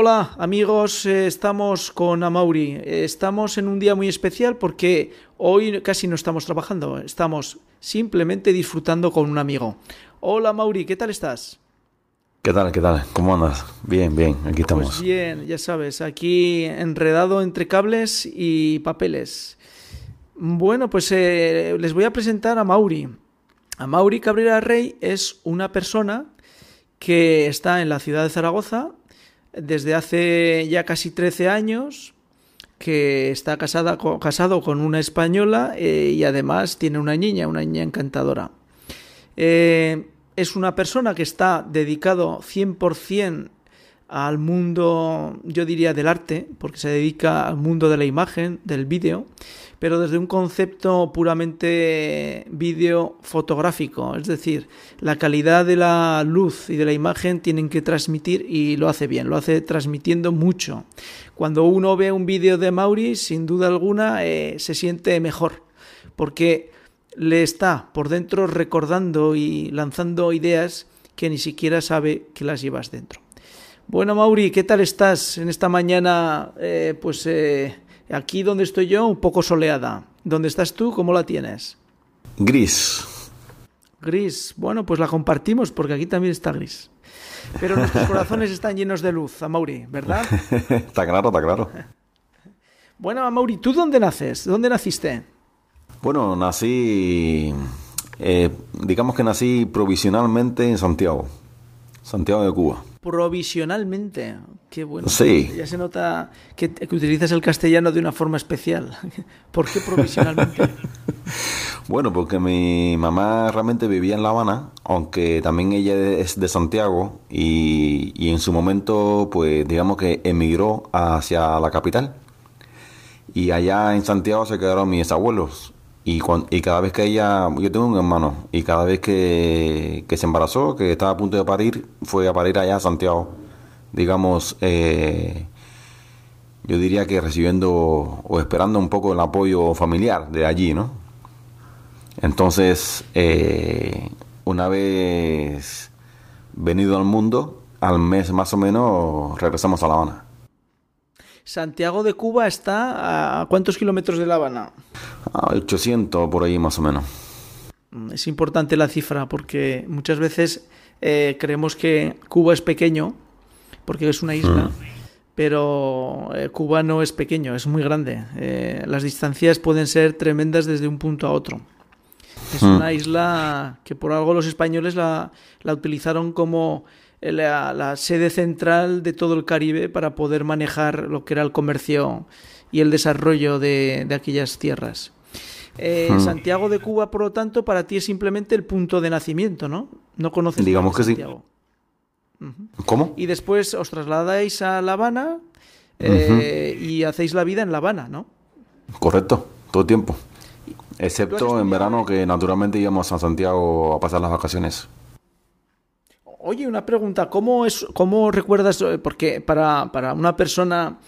Hola amigos, eh, estamos con Amauri. Estamos en un día muy especial porque hoy casi no estamos trabajando, estamos simplemente disfrutando con un amigo. Hola Mauri, ¿qué tal estás? ¿Qué tal? ¿Qué tal? ¿Cómo andas? Bien, bien, aquí estamos. Pues bien, ya sabes, aquí enredado entre cables y papeles. Bueno, pues eh, les voy a presentar a Mauri. A Mauri Cabrera Rey es una persona que está en la ciudad de Zaragoza desde hace ya casi 13 años, que está casada, casado con una española eh, y además tiene una niña, una niña encantadora. Eh, es una persona que está dedicado 100% al mundo, yo diría, del arte, porque se dedica al mundo de la imagen, del vídeo, pero desde un concepto puramente vídeo fotográfico. Es decir, la calidad de la luz y de la imagen tienen que transmitir y lo hace bien, lo hace transmitiendo mucho. Cuando uno ve un vídeo de Mauri, sin duda alguna, eh, se siente mejor, porque le está por dentro recordando y lanzando ideas que ni siquiera sabe que las llevas dentro. Bueno, Mauri, ¿qué tal estás en esta mañana? Eh, pues eh, aquí donde estoy yo, un poco soleada. ¿Dónde estás tú? ¿Cómo la tienes? Gris. Gris. Bueno, pues la compartimos porque aquí también está gris. Pero nuestros corazones están llenos de luz, Mauri, ¿verdad? está claro, está claro. Bueno, Mauri, ¿tú dónde naces? ¿Dónde naciste? Bueno, nací, eh, digamos que nací provisionalmente en Santiago, Santiago de Cuba provisionalmente. Qué bueno. Sí. Ya se nota que, utilizas el castellano de una forma especial. ¿Por qué provisionalmente? bueno, porque mi mamá realmente vivía en La Habana, aunque también ella es de Santiago y, y en su momento, pues digamos que emigró hacia la capital. Y allá en Santiago se quedaron mis abuelos. Y, y cada vez que ella, yo tengo un hermano, y cada vez que, se embarazó, que estaba a punto de parir, fue a parir allá a Santiago. Digamos, eh, yo diría que recibiendo o esperando un poco el apoyo familiar de allí, ¿no? Entonces, eh, una vez venido al mundo, al mes más o menos regresamos a La Habana. Santiago de Cuba está a cuántos kilómetros de La Habana? A 800 por ahí más o menos. Mm, es importante la cifra porque muchas veces eh, creemos que Cuba es pequeño porque es una isla, mm. pero eh, Cuba no es pequeño, es muy grande. Eh, las distancias pueden ser tremendas desde un punto a otro. Es mm. una isla que por algo los españoles la, la utilizaron como la, sede central de todo el Caribe para poder manejar lo que era el comercio y el desarrollo de, aquellas tierras. Eh, hmm. Santiago de Cuba, por lo tanto, para ti es simplemente el punto de nacimiento, ¿no? No conoces Digamos que Santiago. sí. ¿Cómo? Y después os trasladáis a La Habana eh, y hacéis la vida en La Habana, ¿no? Correcto, todo el tiempo. Excepto en verano que naturalmente íbamos a Santiago a pasar las vacaciones. Oye, una pregunta, ¿cómo, es, cómo recuerdas? Eh, porque para, para una persona,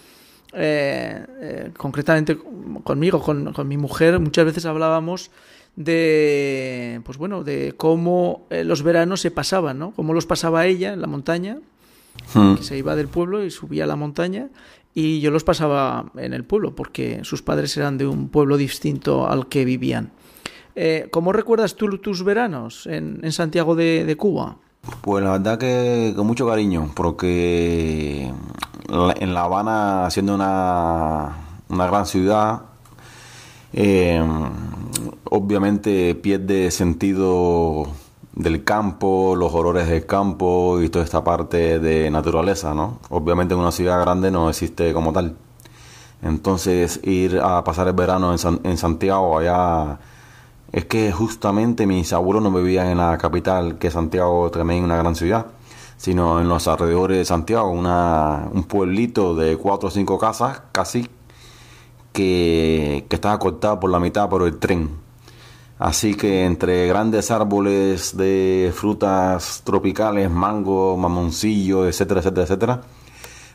eh, eh, concretamente conmigo, con, mi mujer, muchas veces hablábamos de, pues bueno, de cómo los veranos se pasaban, ¿no? Cómo los pasaba ella en la montaña, hmm. que se iba del pueblo y subía a la montaña, y yo los pasaba en el pueblo, porque sus padres eran de un pueblo distinto al que vivían. ¿Cómo recuerdas tú tus veranos en, en Santiago de, de Cuba? Pues la verdad que con mucho cariño, porque en La Habana, siendo una, una gran ciudad, eh, obviamente pierde sentido del campo, los olores del campo y toda esta parte de naturaleza, ¿no? Obviamente en una ciudad grande no existe como tal. Entonces ir a pasar el verano en, en Santiago allá es que justamente mis abuelos no vivían en la capital, que es Santiago, también una gran ciudad, sino en los alrededores de Santiago, una, un pueblito de cuatro o cinco casas, casi, que, que estaba cortado por la mitad por el tren. Así que entre grandes árboles de frutas tropicales, mango, mamoncillo, etcétera, etcétera, etcétera,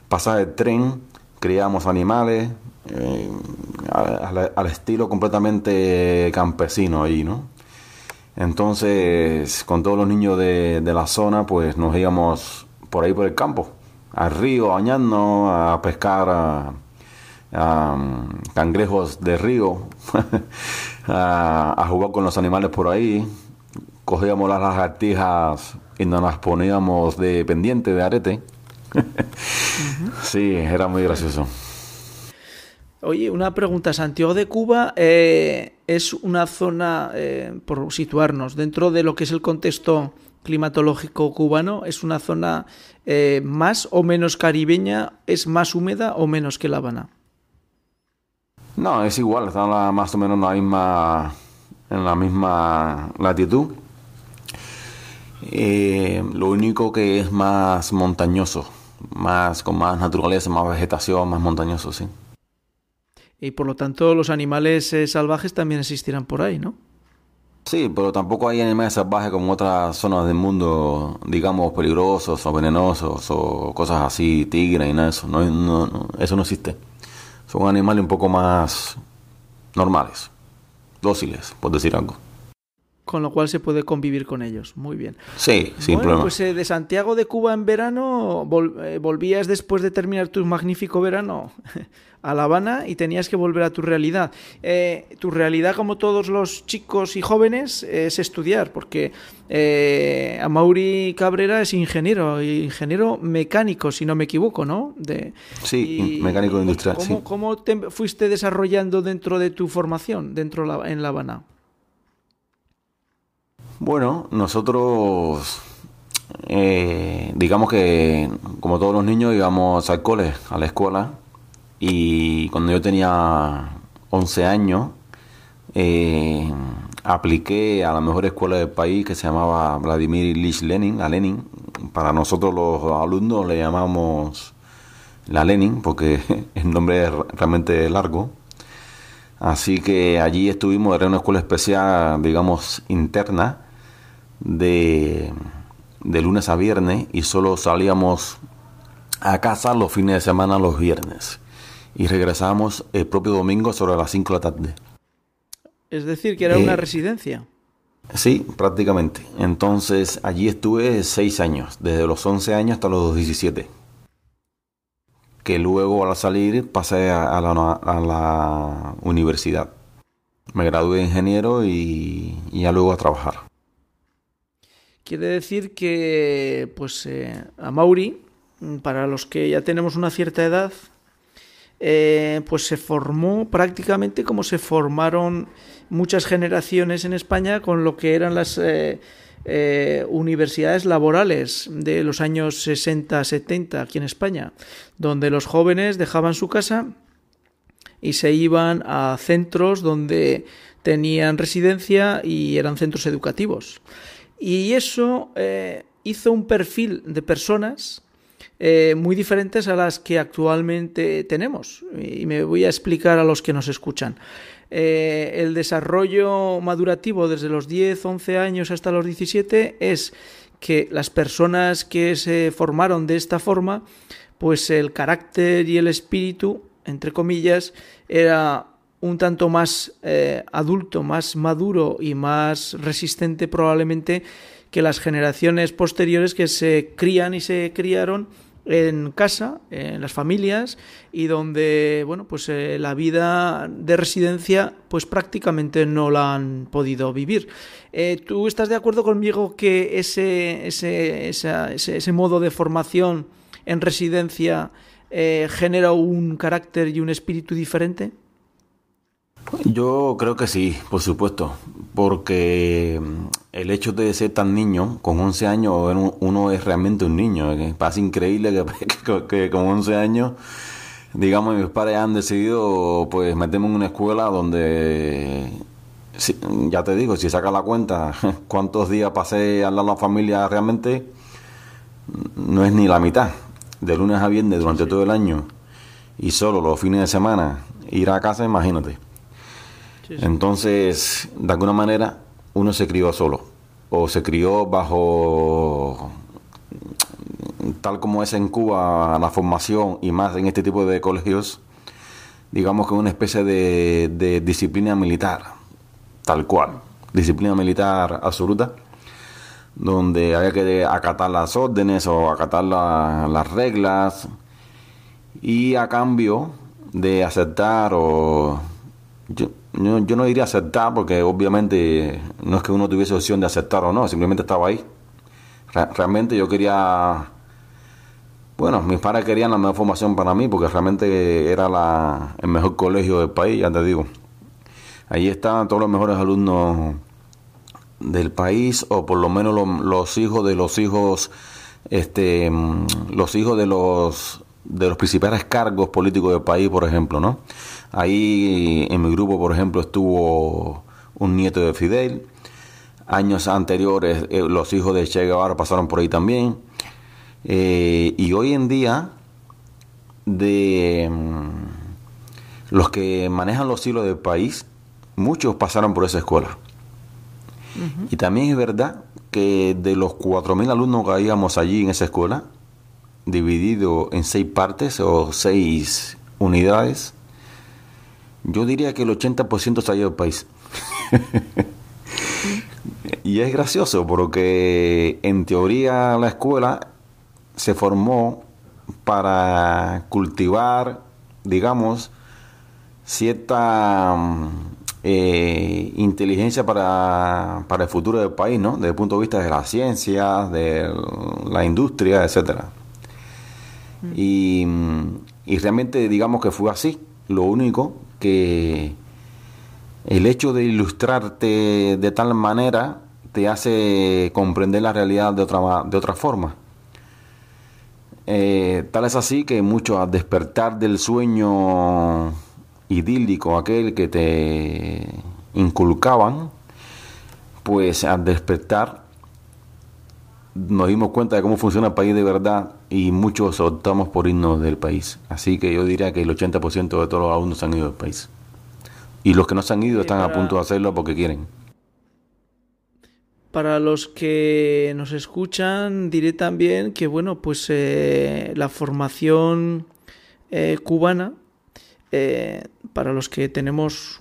pasaba el tren, criamos animales, eh, al, estilo completamente campesino ahí, ¿no? Entonces, con todos los niños de, la zona, pues nos íbamos por ahí por el campo, al río a a pescar a, cangrejos de río, a, jugar con los animales por ahí. Cogíamos las lagartijas y nos las poníamos de pendiente, de arete. sí, era muy gracioso. Oye, una pregunta. Santiago de Cuba eh, es una zona, eh, por situarnos, dentro de lo que es el contexto climatológico cubano, es una zona eh, más o menos caribeña, es más húmeda o menos que La Habana. No, es igual, está más o menos en la misma, en la misma latitud. lo único que es más montañoso, más con más naturaleza, más vegetación, más montañoso, sí y por lo tanto los animales eh, salvajes también existirán por ahí, ¿no? Sí, pero tampoco hay animales salvajes como otras zonas del mundo, digamos, peligrosos o venenosos o cosas así, tigres y nada de eso. No, eso no existe. Son animales un poco más normales, dóciles, por decir algo con lo cual se puede convivir con ellos. Muy bien. Sí, sin problema. Pues eh, de Santiago de Cuba en verano, eh, volvías después de terminar tu magnífico verano a La Habana y tenías que volver a tu realidad. Eh, tu realidad, como todos los chicos y jóvenes, es estudiar, porque Mauri Cabrera es ingeniero, ingeniero mecánico, si no me equivoco, ¿no? De, sí, mecánico industrial. ¿cómo, ¿Cómo te fuiste desarrollando dentro de tu formación, dentro en La Habana? Bueno, nosotros, eh, digamos que como todos los niños íbamos al cole, a la escuela, y cuando yo tenía 11 años, eh, apliqué a la mejor escuela del país que se llamaba Vladimir Ilyich Lenin, la Lenin. Para nosotros los alumnos le llamamos la Lenin porque el nombre es realmente largo. Así que allí estuvimos, era una escuela especial, digamos, interna, de, de lunes a viernes y solo salíamos a casa los fines de semana los viernes y regresábamos el propio domingo sobre las 5 de la tarde. Es decir, que era una eh, residencia. Sí, prácticamente. Entonces allí estuve seis años, desde los 11 años hasta los 17. Que luego al salir pasé a, la, a la, universidad. Me gradué de ingeniero y, y ya luego a trabajar. Quiere decir que, pues, eh, a Mauri, para los que ya tenemos una cierta edad, eh, pues se formó prácticamente como se formaron muchas generaciones en España con lo que eran las eh, universidades laborales de los años 60-70 aquí en España, donde los jóvenes dejaban su casa y se iban a centros donde tenían residencia y eran centros educativos. Y eso eh, hizo un perfil de personas eh, muy diferentes a las que actualmente tenemos. Y me voy a explicar a los que nos escuchan. Eh, el desarrollo madurativo desde los 10, 11 años hasta los 17 es que las personas que se formaron de esta forma, pues el carácter y el espíritu, entre comillas, era un tanto más eh, adulto, más maduro y más resistente probablemente que las generaciones posteriores que se crían y se criaron en casa, en las familias y donde bueno pues eh, la vida de residencia pues prácticamente no la han podido vivir. Eh, ¿Tú estás de acuerdo conmigo que ese, ese, ese, modo de formación en residencia genera un carácter y un espíritu diferente? Yo creo que sí, por supuesto, porque mm, el hecho de ser tan niño, con 11 años uno es realmente un niño, pasa increíble que, con 11 años, digamos, mis padres han decidido pues meterme en una escuela donde, ya te digo, si sacas la cuenta cuántos días pasé al lado de la familia realmente, no es ni la mitad, de lunes a viernes durante todo el año y solo los fines de semana ir a casa, imagínate. Entonces, de alguna manera, uno se crió solo o se crió bajo tal como es en Cuba la formación y más en este tipo de colegios, digamos que una especie de, disciplina militar, tal cual, disciplina militar absoluta, donde había que acatar las órdenes o acatar las reglas y a cambio de aceptar o yo, no diría aceptar porque obviamente no es que uno tuviese opción de aceptar o no, simplemente estaba ahí. realmente yo quería, bueno, mis padres querían la mejor formación para mí porque realmente era la, el mejor colegio del país, ya te digo. Allí estaban todos los mejores alumnos del país o por lo menos los, hijos de los hijos este los hijos de los de los principales cargos políticos del país por ejemplo no ahí en mi grupo por ejemplo estuvo un nieto de Fidel. Años anteriores eh, los hijos de Che Guevara pasaron por ahí también. Eh, y hoy en día de mm, los que manejan los hilos del país muchos pasaron por esa escuela. Y también es verdad que de los 4.000 alumnos que habíamos allí en esa escuela, dividido en seis partes o seis unidades, yo diría que el 80% salió del país. y es gracioso porque en teoría la escuela se formó para cultivar, digamos, cierta eh, inteligencia para, para, el futuro del país, ¿no? Desde el punto de vista de la ciencia, de la industria, etcétera. Y, y realmente digamos que fue así. Lo único que el hecho de ilustrarte de tal manera te hace comprender la realidad de otra, de otra forma. Eh, tal es así que muchos al despertar del sueño idílico, aquel que te inculcaban, pues al despertar nos dimos cuenta de cómo funciona el país de verdad y muchos optamos por irnos del país. Así que yo diría que el 80% de todos los alumnos han ido del país. Y los que no se han ido están a punto de hacerlo porque quieren. Para los que nos escuchan, diré también que, bueno, pues eh, la formación eh, cubana eh, para los que tenemos,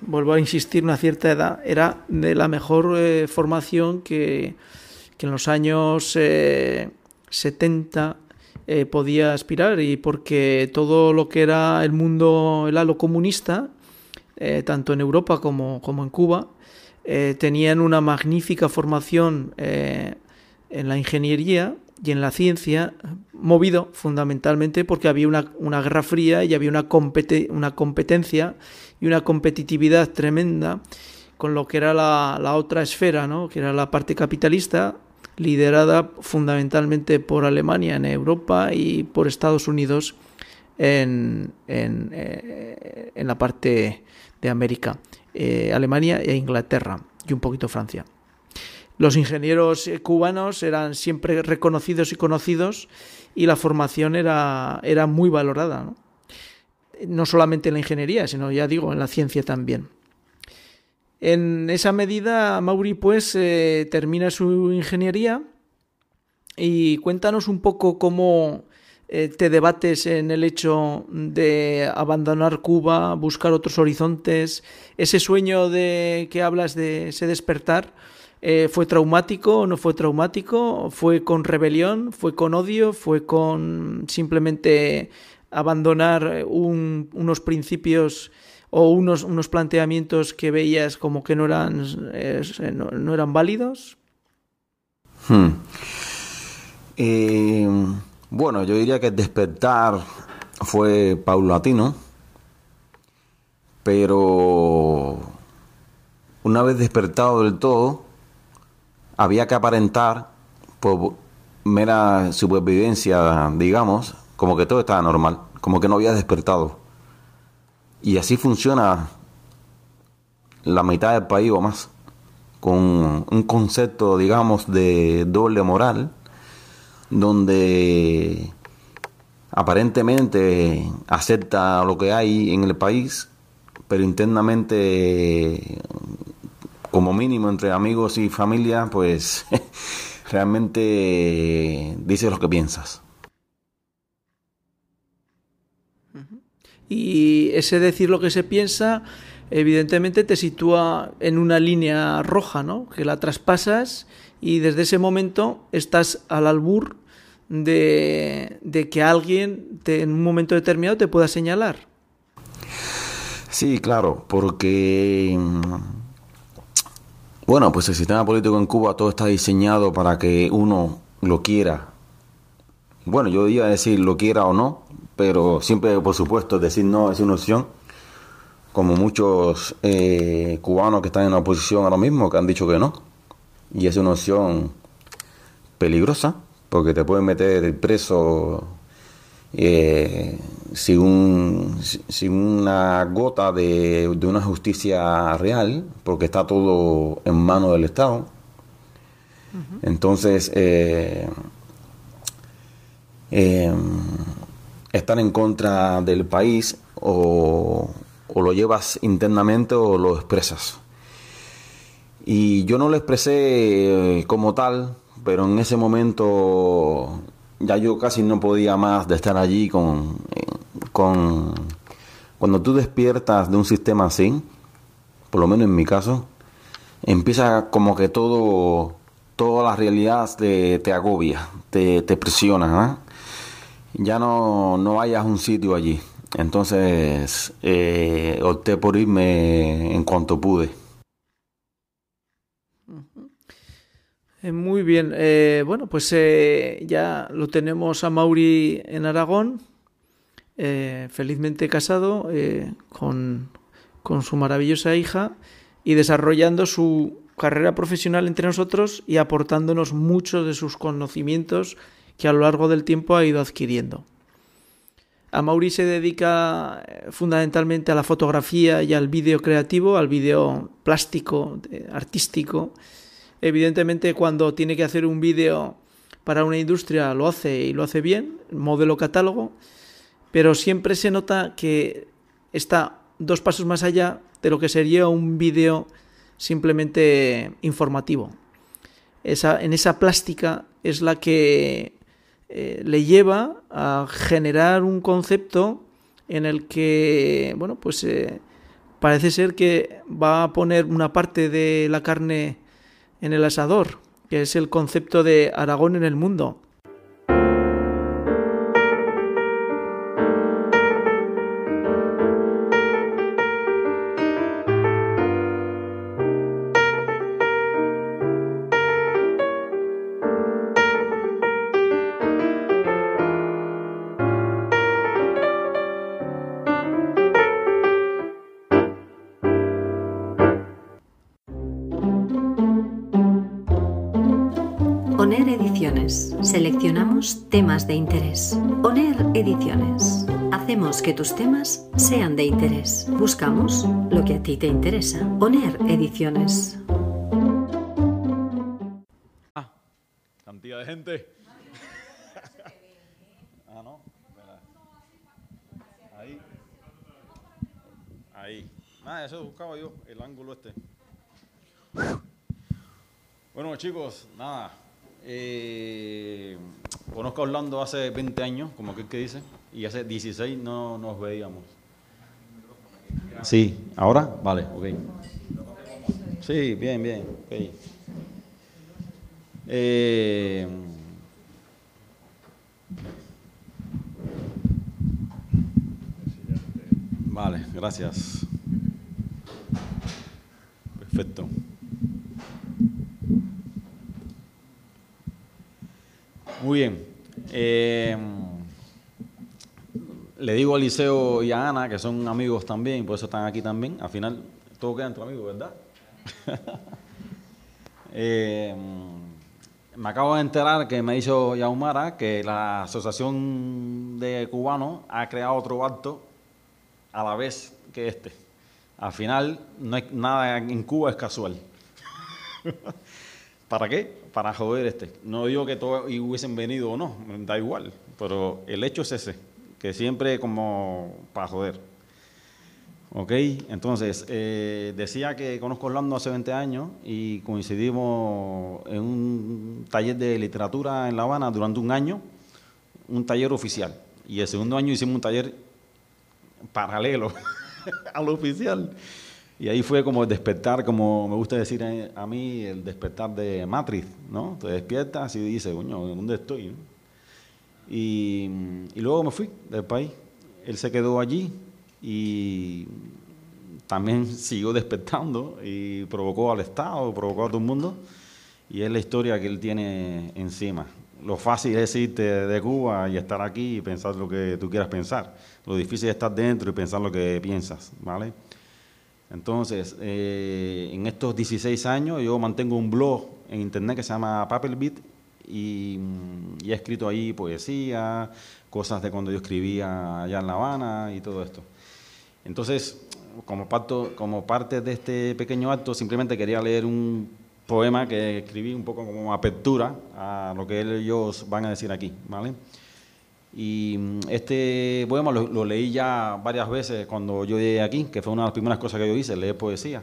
vuelvo a insistir, una cierta edad, era de la mejor eh, formación que, en los años 70 eh, podía aspirar y porque todo lo que era el mundo, el halo comunista, tanto en Europa como, como en Cuba, tenían una magnífica formación en la ingeniería y en la ciencia, movido fundamentalmente porque había una, una guerra fría y había una, una competencia y una competitividad tremenda con lo que era la, la, otra esfera, ¿no? que era la parte capitalista, liderada fundamentalmente por Alemania en Europa y por Estados Unidos en, en, eh, en la parte de América, eh, Alemania e Inglaterra y un poquito Francia. Los ingenieros eh, cubanos eran siempre reconocidos y conocidos y la formación era, era muy valorada, ¿no? no solamente en la ingeniería, sino ya digo, en la ciencia también. En esa medida, Mauri pues eh, termina su ingeniería y cuéntanos un poco cómo eh, te debates en el hecho de abandonar Cuba, buscar otros horizontes, ese sueño de que hablas de ese despertar, eh, ¿Fue traumático o no fue traumático? ¿Fue con rebelión? ¿Fue con odio? ¿Fue con simplemente abandonar unos principios o unos, unos, planteamientos que veías como que no eran, no, eran válidos? Hmm. Eh, bueno, yo diría que despertar fue paulatino, pero una vez despertado del todo, había que aparentar por mera supervivencia, digamos, como que todo estaba normal, como que no había despertado. Y así funciona la mitad del país o más, con un concepto, digamos, de doble moral, donde aparentemente acepta lo que hay en el país, pero internamente como mínimo entre amigos y familia, pues realmente dices lo que piensas. Y ese decir lo que se piensa, evidentemente te sitúa en una línea roja, ¿no? Que la traspasas y desde ese momento estás al albur de, que alguien en un momento determinado te pueda señalar. Sí, claro, porque bueno, pues el sistema político en Cuba todo está diseñado para que uno lo quiera. Bueno, yo iba a decir lo quiera o no, pero siempre, por supuesto, decir no es una opción. Como muchos eh, cubanos que están en la oposición ahora mismo, que han dicho que no. Y es una opción peligrosa, porque te pueden meter preso eh, sin, un, sin, una gota de, una justicia real, porque está todo en manos del Estado. Entonces, eh, eh, estar en contra del país o, lo llevas internamente o lo expresas. Y yo no lo expresé como tal, pero en ese momento ya yo casi no podía más de estar allí con, con... Cuando tú despiertas de un sistema así, por lo menos en mi caso, empieza como que todo, toda la realidad te, te agobia, te, te presiona, ya no, no hayas un sitio allí. Entonces eh, opté por irme en cuanto pude. Eh, muy bien, eh, bueno, pues ya lo tenemos a Mauri en Aragón, felizmente casado con, con, su maravillosa hija y desarrollando su carrera profesional entre nosotros y aportándonos muchos de sus conocimientos que a lo largo del tiempo ha ido adquiriendo. A Mauri se dedica fundamentalmente a la fotografía y al vídeo creativo, al vídeo plástico, artístico, Evidentemente cuando tiene que hacer un vídeo para una industria lo hace y lo hace bien, modelo catálogo, pero siempre se nota que está dos pasos más allá de lo que sería un vídeo simplemente informativo. En esa plástica es la que eh, le lleva a generar un concepto en el que, bueno, pues eh, parece ser que va a poner una parte de la carne en el asador, que es el concepto de Aragón en el mundo. Seleccionamos temas de interés. ONER Ediciones. Hacemos que tus temas sean de interés. Buscamos lo que a ti te interesa. ONER Ediciones. Ah, cantidad de gente. ah, no. Ahí. Ahí. Nada, eso buscaba yo, el ángulo este. Bueno, chicos, nada. Eh, conozco a Orlando hace 20 años, como aquel que dice, y hace 16 no nos veíamos. Sí, ¿ahora? Vale, ok. Sí, bien, bien. Okay. Eh, vale, gracias. Perfecto. Muy bien. Eh, le digo a Liceo y a Ana, que son amigos también, por eso están aquí también. Al final, todo queda entre amigos, ¿verdad? Eh, me acabo de enterar que me hizo Yaumara que la Asociación de Cubanos ha creado otro acto a la vez que este. Al final, no hay, nada en Cuba es casual. ¿Para qué? Para joder este. No digo que todos hubiesen venido o no, da igual, pero el hecho es ese, que siempre como para joder. Ok, entonces, eh, decía que conozco Orlando hace 20 años y coincidimos en un taller de literatura en La Habana durante un año, un taller oficial. Y el segundo año hicimos un taller paralelo al oficial. Y ahí fue como el despertar, como me gusta decir a mí, el despertar de Matrix, ¿no? Te despiertas y dices, coño, ¿dónde estoy? Y, y luego me fui del país. Él se quedó allí y también siguió despertando y provocó al Estado, provocó a todo el mundo. Y es la historia que él tiene encima. Lo fácil es irte de Cuba y estar aquí y pensar lo que tú quieras pensar. Lo difícil es estar dentro y pensar lo que piensas, ¿vale? Entonces, eh, en estos 16 años yo mantengo un blog en internet que se llama Paperbeat y, y he escrito ahí poesía, cosas de cuando yo escribía allá en La Habana y todo esto. Entonces, como, como parte de este pequeño acto, simplemente quería leer un poema que escribí un poco como apertura a lo que ellos van a decir aquí, ¿vale? Y mm, este poema lo, leí ya varias veces cuando yo llegué aquí, que fue una de las primeras cosas que yo hice, leer poesía,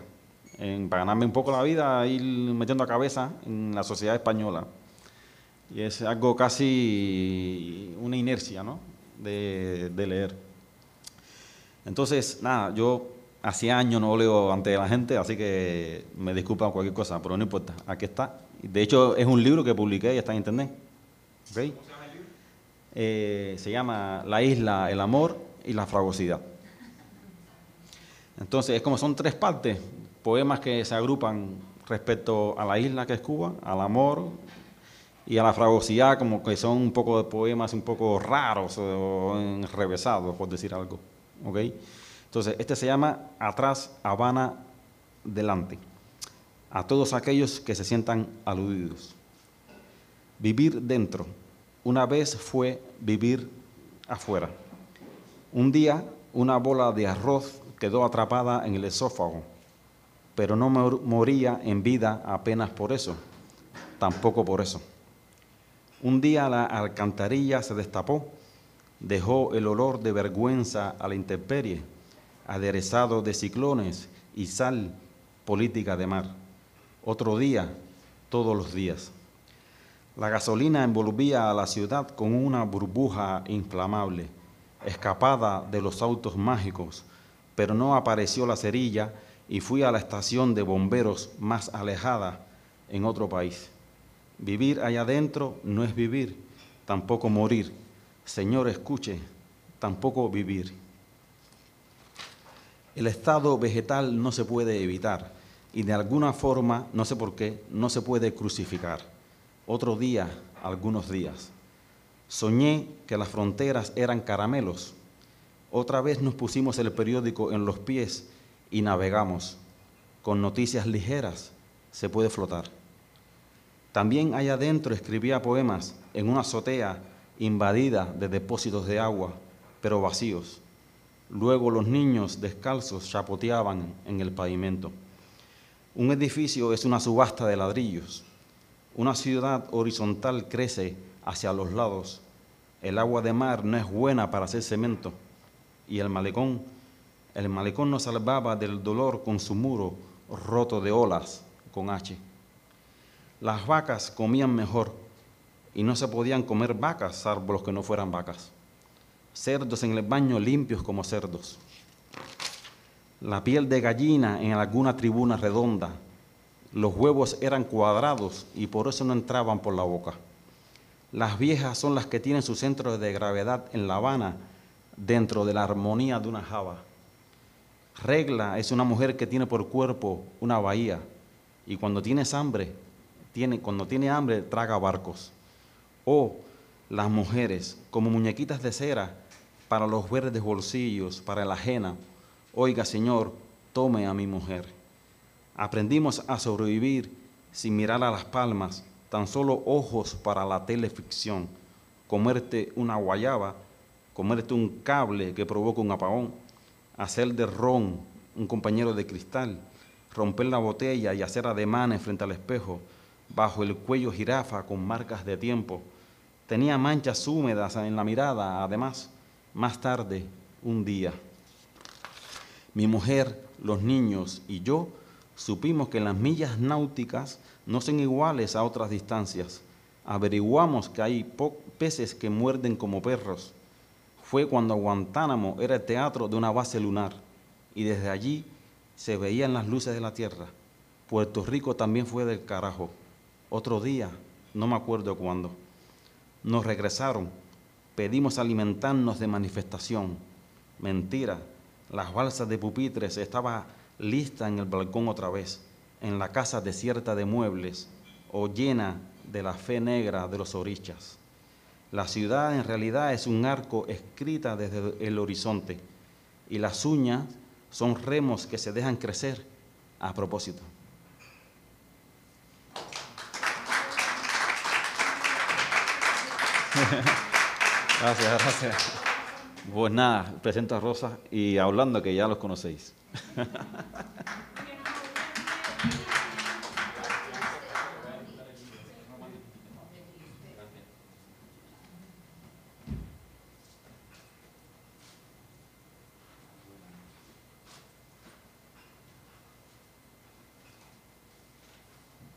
para ganarme un poco la vida, ir metiendo a cabeza en la sociedad española. Y es algo casi una inercia, ¿no? De, de leer. Entonces, nada, yo hacía años no leo ante la gente, así que me disculpan cualquier cosa, pero no importa, aquí está. De hecho, es un libro que publiqué y está en internet. ¿Okay? ¿Cómo se llama el libro? Eh, se llama La isla, el amor y la fragosidad. Entonces, es como son tres partes, poemas que se agrupan respecto a la isla que es Cuba, al amor y a la fragosidad, como que son un poco de poemas un poco raros o enrevesados, por decir algo. ¿Okay? Entonces, este se llama Atrás, Habana, Delante. A todos aquellos que se sientan aludidos. Vivir dentro. Una vez fue vivir afuera. Un día, una bola de arroz quedó atrapada en el esófago, pero no moría en vida apenas por eso, tampoco por eso. Un día la alcantarilla se destapó, dejó el olor de vergüenza a la intemperie aderezado de ciclones y sal política de mar. Otro día, todos los días. La gasolina envolvía a la ciudad con una burbuja inflamable, escapada de los autos mágicos, pero no apareció la cerilla y fui a la estación de bomberos más alejada en otro país. Vivir allá adentro no es vivir, tampoco morir. Señor, escuche, tampoco vivir. El estado vegetal no se puede evitar y de alguna forma, no sé por qué, no se puede crucificar. Otro día, algunos días. Soñé que las fronteras eran caramelos. Otra vez nos pusimos el periódico en los pies y navegamos. Con noticias ligeras se puede flotar. También allá adentro escribía poemas en una azotea invadida de depósitos de agua, pero vacíos. Luego los niños descalzos chapoteaban en el pavimento. Un edificio es una subasta de ladrillos. Una ciudad horizontal crece hacia los lados. El agua de mar no es buena para hacer cemento. Y el malecón, el malecón nos salvaba del dolor con su muro roto de olas con H. Las vacas comían mejor y no se podían comer vacas salvo los que no fueran vacas cerdos en el baño limpios como cerdos, la piel de gallina en alguna tribuna redonda, los huevos eran cuadrados y por eso no entraban por la boca. Las viejas son las que tienen su centro de gravedad en La Habana, dentro de la armonía de una java. Regla es una mujer que tiene por cuerpo una bahía y cuando tienes hambre, tiene, cuando tiene hambre traga barcos. O las mujeres, como muñequitas de cera, para los verdes bolsillos, para la ajena. Oiga, Señor, tome a mi mujer. Aprendimos a sobrevivir sin mirar a las palmas, tan solo ojos para la teleficción. Comerte una guayaba, comerte un cable que provoca un apagón, hacer de ron un compañero de cristal, romper la botella y hacer ademanes frente al espejo, bajo el cuello jirafa con marcas de tiempo. Tenía manchas húmedas en la mirada, además más tarde, un día, mi mujer, los niños y yo supimos que las millas náuticas no son iguales a otras distancias. Averiguamos que hay peces que muerden como perros. Fue cuando Guantánamo era el teatro de una base lunar y desde allí se veían las luces de la tierra. Puerto Rico también fue del carajo. Otro día, no me acuerdo cuándo, nos regresaron, pedimos alimentarnos de manifestación. Mentira, las balsas de pupitres estaba lista en el balcón otra vez, en la casa desierta de muebles o llena de la fe negra de los orichas. La ciudad en realidad es un arco escrita desde el horizonte y las uñas son remos que se dejan crecer a propósito. gracias, gracias. Pues nada, presento a Rosa y hablando que ya los conocéis.